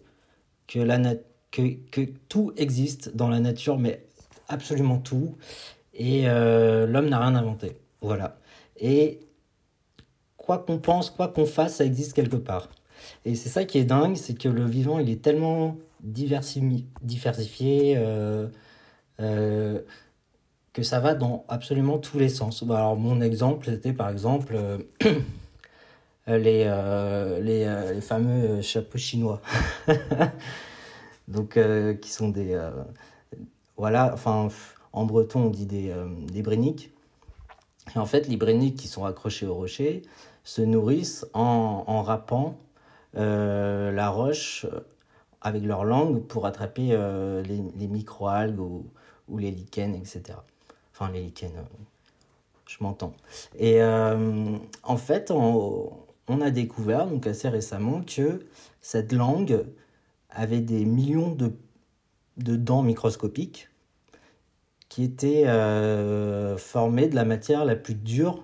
que tout existe dans la nature, mais absolument tout. Et euh, l'homme n'a rien inventé. Voilà. Et quoi qu'on pense, quoi qu'on fasse, ça existe quelque part. Et c'est ça qui est dingue, c'est que le vivant, il est tellement diversifié euh, euh, que ça va dans absolument tous les sens. Alors mon exemple, c'était par exemple les, les, les, fameux chapeaux chinois. donc euh, qui sont des euh, voilà enfin en breton on dit des euh, des bréniques et en fait les bréniques qui sont accrochés au rocher se nourrissent en, en râpant la roche avec leur langue pour attraper les, les microalgues ou, ou, les lichens etc enfin les lichens je m'entends. Et en fait on, on a découvert donc assez récemment que cette langue avait des millions de, de dents microscopiques qui étaient euh, formées de la matière la plus dure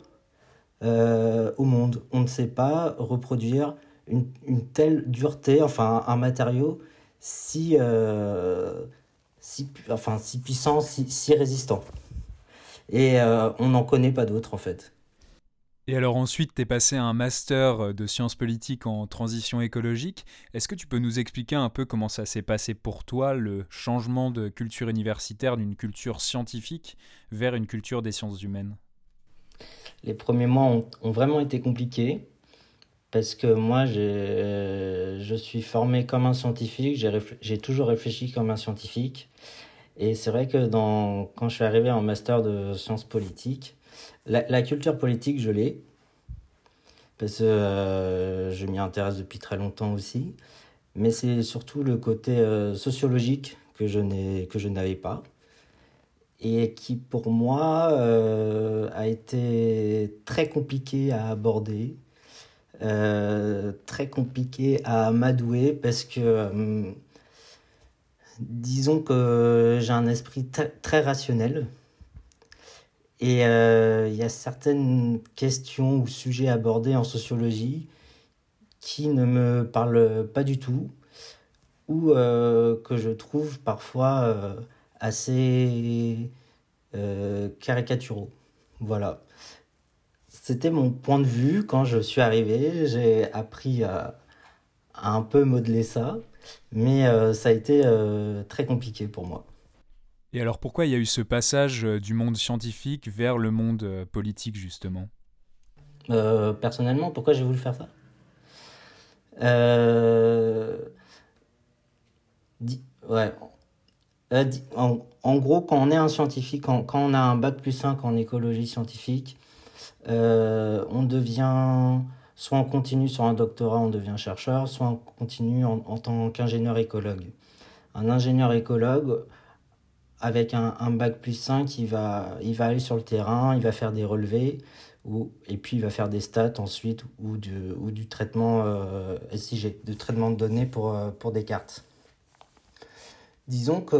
euh, au monde. On ne sait pas reproduire une, telle dureté, enfin un matériau si, euh, si, enfin, si puissant, si, si résistant. Et euh, on n'en connaît pas d'autres en fait. Et alors ensuite, tu es passé à un master de sciences politiques en transition écologique. Est-ce que tu peux nous expliquer un peu comment ça s'est passé pour toi, le changement de culture universitaire d'une culture scientifique vers une culture des sciences humaines? Les premiers mois ont, vraiment été compliqués parce que moi, je suis formé comme un scientifique, j'ai toujours réfléchi comme un scientifique. Et c'est vrai que quand je suis arrivé en master de sciences politiques, La, culture politique, je l'ai, parce que euh, je m'y intéresse depuis très longtemps aussi, mais c'est surtout le côté euh, sociologique que je n'avais pas et qui pour moi euh, a été très compliqué à aborder, euh, très compliqué à m'adouer parce que euh, disons que j'ai un esprit très rationnel et il y a certaines questions ou sujets abordés en sociologie qui ne me parlent pas du tout ou que je trouve parfois assez euh, caricaturaux. Voilà. C'était mon point de vue quand je suis arrivé. J'ai appris à, un peu modeler ça, mais euh, ça a été euh, très compliqué pour moi. Et alors pourquoi il y a eu ce passage du monde scientifique vers le monde politique justement? Personnellement, pourquoi j'ai voulu faire ça? Ouais, euh, en, gros, quand on est un scientifique, quand, on a un bac plus 5 en écologie scientifique, euh, on devient, soit on continue sur un doctorat, on devient chercheur, soit on continue en, tant qu'ingénieur écologue. Un ingénieur écologue, avec un, bac plus 5, il va, il aller sur le terrain, il va faire des relevés, et puis il va faire des stats ensuite, ou du, ou du traitement euh, SIG, de traitement de données pour, pour des cartes disons que,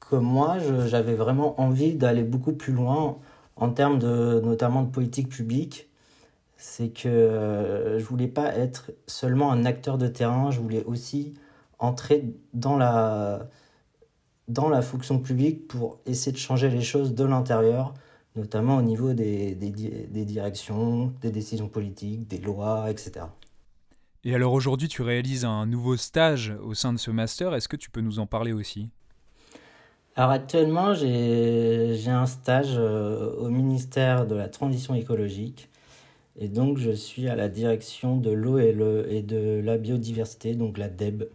que moi, j'avais vraiment envie d'aller beaucoup plus loin en termes de, notamment de politique publique. C'est que euh, je voulais pas être seulement un acteur de terrain, je voulais aussi entrer dans la, fonction publique pour essayer de changer les choses de l'intérieur, notamment au niveau des directions, des décisions politiques, des lois, etc. Et alors aujourd'hui, tu réalises un nouveau stage au sein de ce master. Est-ce que tu peux nous en parler aussi? Alors actuellement, j'ai un stage euh, au ministère de la Transition écologique. Et donc, je suis à la direction de l'eau et, et de la biodiversité, donc la DEB,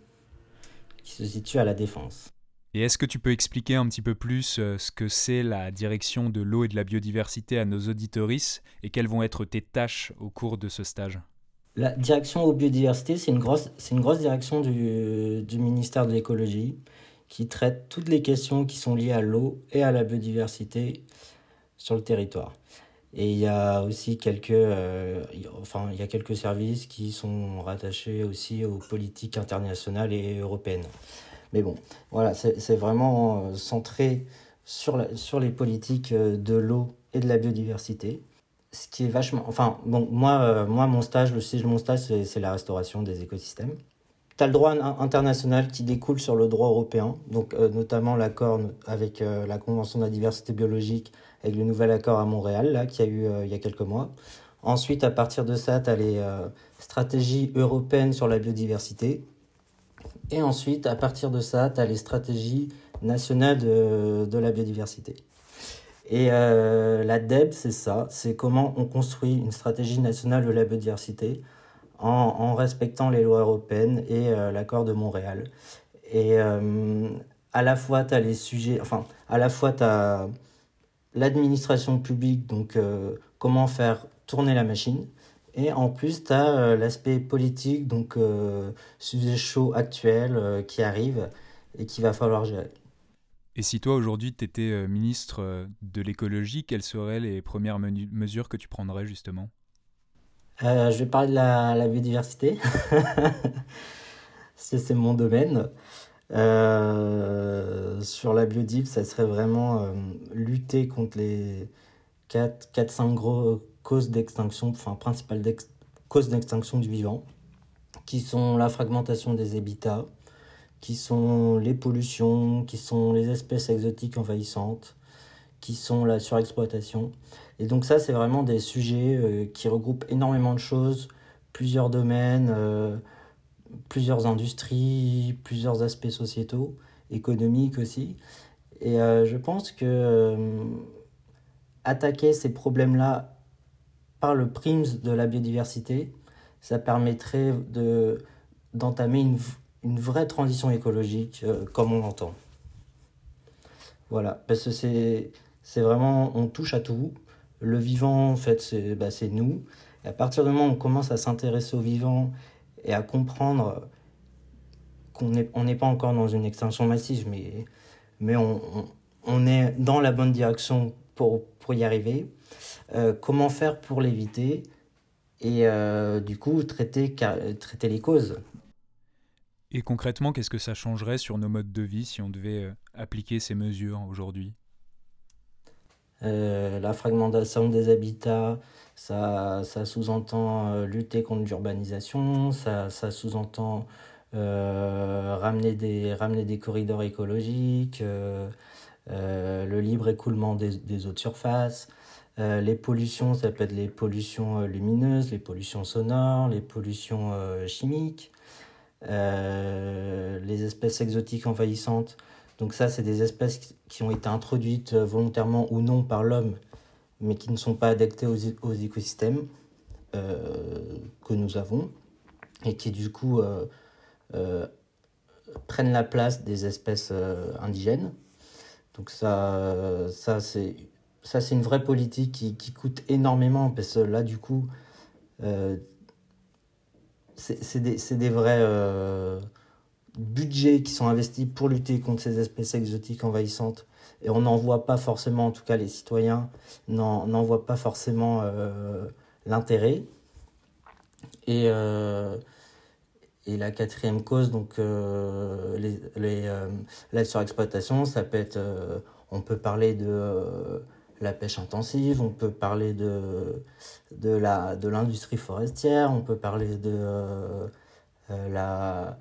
qui se situe à la Défense. Et est-ce que tu peux expliquer un petit peu plus euh, ce que c'est la direction de l'eau et de la biodiversité à nos auditorices et quelles vont être tes tâches au cours de ce stage? La direction aux biodiversités, c'est une grosse, c'est une grosse direction du, du ministère de l'écologie qui traite toutes les questions qui sont liées à l'eau et à la biodiversité sur le territoire. Et il y a aussi quelques, euh, enfin, il y a quelques services qui sont rattachés aussi aux politiques internationales et européennes. Mais bon, voilà, c'est vraiment euh, centré sur, la, sur les politiques euh, de l'eau et de la biodiversité ce qui est vachement. Enfin, bon, moi, euh, moi mon stage, le siège de mon stage, c'est la restauration des écosystèmes. Tu as le droit international qui découle sur le droit européen, donc euh, notamment l'accord avec euh, la Convention de la diversité biologique, avec le nouvel accord à Montréal, là, qui a eu il y a quelques mois. Ensuite, à partir de ça, tu as les stratégies européennes sur la biodiversité. Et ensuite, à partir de ça, tu as les stratégies nationales de, de la biodiversité. Et euh, la DEB, c'est ça, c'est comment on construit une stratégie nationale de la biodiversité en, respectant les lois européennes et euh, l'accord de Montréal. Et euh, à la fois, tu as les sujets, enfin, à la fois, tu as l'administration publique, donc comment faire tourner la machine. Et en plus, tu as l'aspect politique, donc sujet chaud actuel qui arrive et qu'il va falloir gérer. Et si toi aujourd'hui tu étais euh, ministre euh, de l'écologie, quelles seraient les premières mesures que tu prendrais justement? Euh, Je vais parler de la, biodiversité. c'est mon domaine. sur la biodiversité, ça serait vraiment lutter contre les 4-5 gros causes d'extinction, enfin principales causes d'extinction du vivant, qui sont la fragmentation des habitats, qui sont les pollutions, qui sont les espèces exotiques envahissantes, qui sont la surexploitation. Et donc ça, c'est vraiment des sujets euh, qui regroupent énormément de choses, plusieurs domaines, euh, plusieurs industries, plusieurs aspects sociétaux, économiques aussi. Et euh, je pense que attaquer ces problèmes-là par le prime de la biodiversité, ça permettrait de d'entamer une, une vraie transition écologique euh, comme on l'entend. Voilà, parce que c'est, c'est vraiment, on touche à tout. le vivant, en fait, c'est bah, nous. Et à partir du moment où on commence à s'intéresser au vivant et à comprendre qu'on n'est pas encore dans une extinction massive, mais, on, est dans la bonne direction pour, y arriver, euh, comment faire pour l'éviter et euh, du coup traiter les causes. Et concrètement, qu'est-ce que ça changerait sur nos modes de vie si on devait euh, appliquer ces mesures aujourd'hui? La fragmentation des habitats, ça, sous-entend lutter contre l'urbanisation, ça, sous-entend ramener, des, corridors écologiques, le libre écoulement des, eaux de surface, euh, les pollutions, ça peut être les pollutions euh, lumineuses, les pollutions sonores, les pollutions euh, chimiques, les espèces exotiques envahissantes. Donc ça, c'est des espèces qui ont été introduites volontairement ou non par l'homme, mais qui ne sont pas adaptées aux, aux écosystèmes que nous avons, et qui du coup prennent la place des espèces indigènes. Donc ça, ça c'est ça, c'est une vraie politique qui, qui, coûte énormément parce que là, du coup, euh, c'est des, des, vrais euh, budgets qui sont investis pour lutter contre ces espèces exotiques envahissantes. Et on n'en voit pas forcément, en tout cas les citoyens, n'en voient pas forcément euh, l'intérêt. Et, et la quatrième cause, donc les, les, la surexploitation, ça peut être, on peut parler de la pêche intensive, on peut parler de, l'industrie forestière, on peut parler de euh, euh,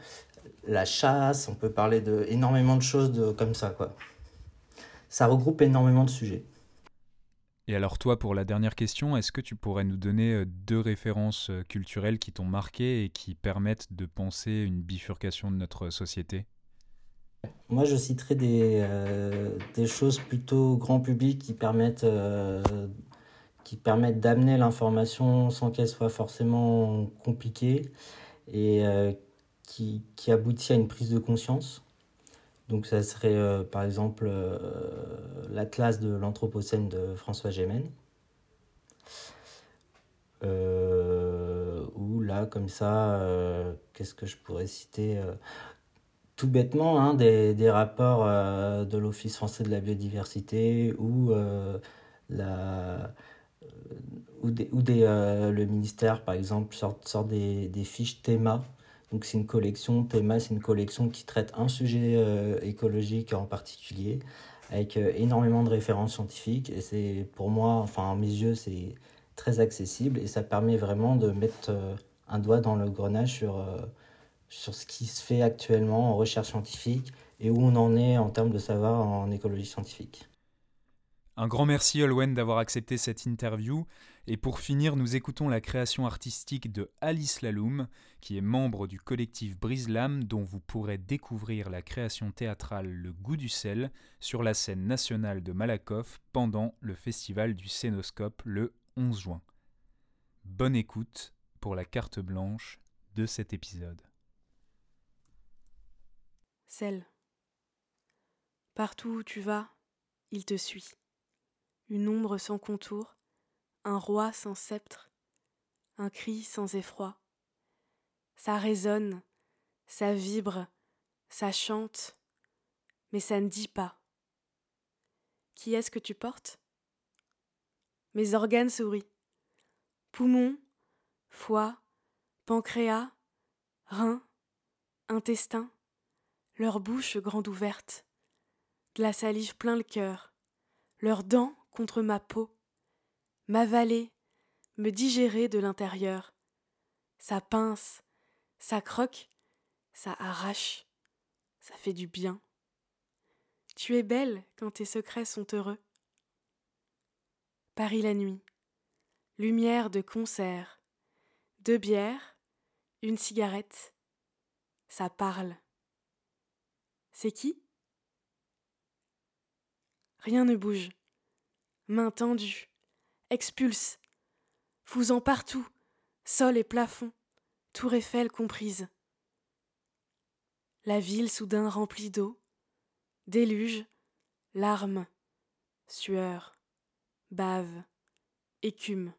la, chasse, on peut parler de énormément de choses comme ça. Ça regroupe énormément de sujets. Et alors toi, pour la dernière question, est-ce que tu pourrais nous donner euh, deux références culturelles qui t'ont marqué et qui permettent de penser une bifurcation de notre société? Moi, je citerai des, euh, des choses plutôt grand public qui permettent, euh, permettent d'amener l'information sans qu'elle soit forcément compliquée et euh, qui, qui aboutit à une prise de conscience. Donc, ça serait par exemple l'Atlas de l'Anthropocène de François Gémen. ou là, comme ça, qu'est-ce que je pourrais citer tout bêtement hein, des, des, rapports euh, de l'Office français de la biodiversité ou, euh, la, euh, ou, des, ou des, le ministère, par exemple, sort, sort des, des, fiches théma. Donc c'est une collection, théma, c'est une collection qui traite un sujet écologique en particulier, avec énormément de références scientifiques. Et c'est pour moi, enfin à mes yeux, c'est très accessible et ça permet vraiment de mettre un doigt dans le grenage sur sur ce qui se fait actuellement en recherche scientifique et où on en est en termes de savoir en écologie scientifique. Un grand merci Olwen d'avoir accepté cette interview. Et pour finir, nous écoutons la création artistique de Alice Laloum, qui est membre du collectif Brise-Lame, dont vous pourrez découvrir la création théâtrale Le Goût du sel sur la scène nationale de Malakoff pendant le festival du Scénoscope le 11 juin. Bonne écoute pour la carte blanche de cet épisode. Celle. Partout où tu vas, il te suit. Une ombre sans contour, un roi sans sceptre, un cri sans effroi. Ça résonne, ça vibre, ça chante, mais ça ne dit pas. Qui est-ce que tu portes? Mes organes sourient. Poumons, foie, pancréas, reins, intestin leurs bouches grandes ouvertes, de la salive plein le cœur, leurs dents contre ma peau, m'avaler, me digérer de l'intérieur. Ça pince, ça croque, ça arrache, ça fait du bien. Tu es belle quand tes secrets sont heureux. Paris la nuit, lumière de concert, deux bières, une cigarette, ça parle. C'est qui? Rien ne bouge. Main tendue. Expulse. Fous-en partout. Sol et plafond. Tour Eiffel comprise. La ville soudain remplie d'eau. Déluge. Larmes. Sueur. Bave. écume.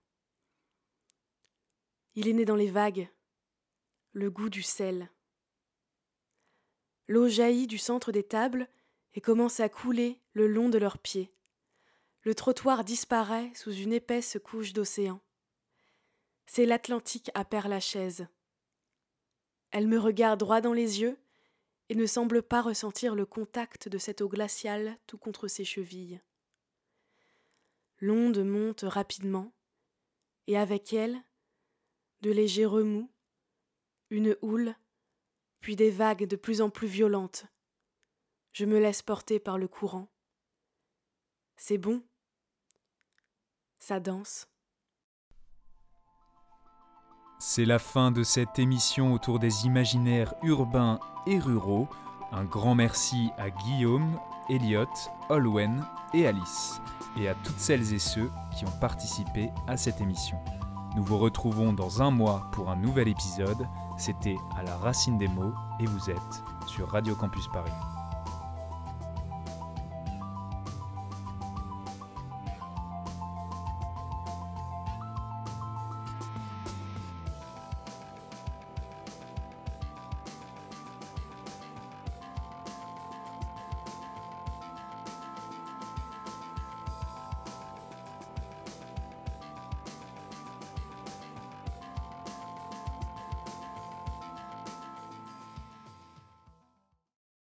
Il est né dans les vagues, le goût du sel. L'eau jaillit du centre des tables et commence à couler le long de leurs pieds. Le trottoir disparaît sous une épaisse couche d'océan. C'est l'Atlantique à Père-Lachaise. Elle me regarde droit dans les yeux et ne semble pas ressentir le contact de cette eau glaciale tout contre ses chevilles. L'onde monte rapidement, et avec elle, de légers remous, une houle, puis des vagues de plus en plus violentes. Je me laisse porter par le courant. C'est bon. Ça danse. C'est la fin de cette émission autour des imaginaires urbains et ruraux. Un grand merci à Guillaume, Elliot, Olwen et Alice, et à toutes celles et ceux qui ont participé à cette émission. Nous vous retrouvons dans un mois pour un nouvel épisode. C'était à la racine des mots et vous êtes sur Radio Campus Paris.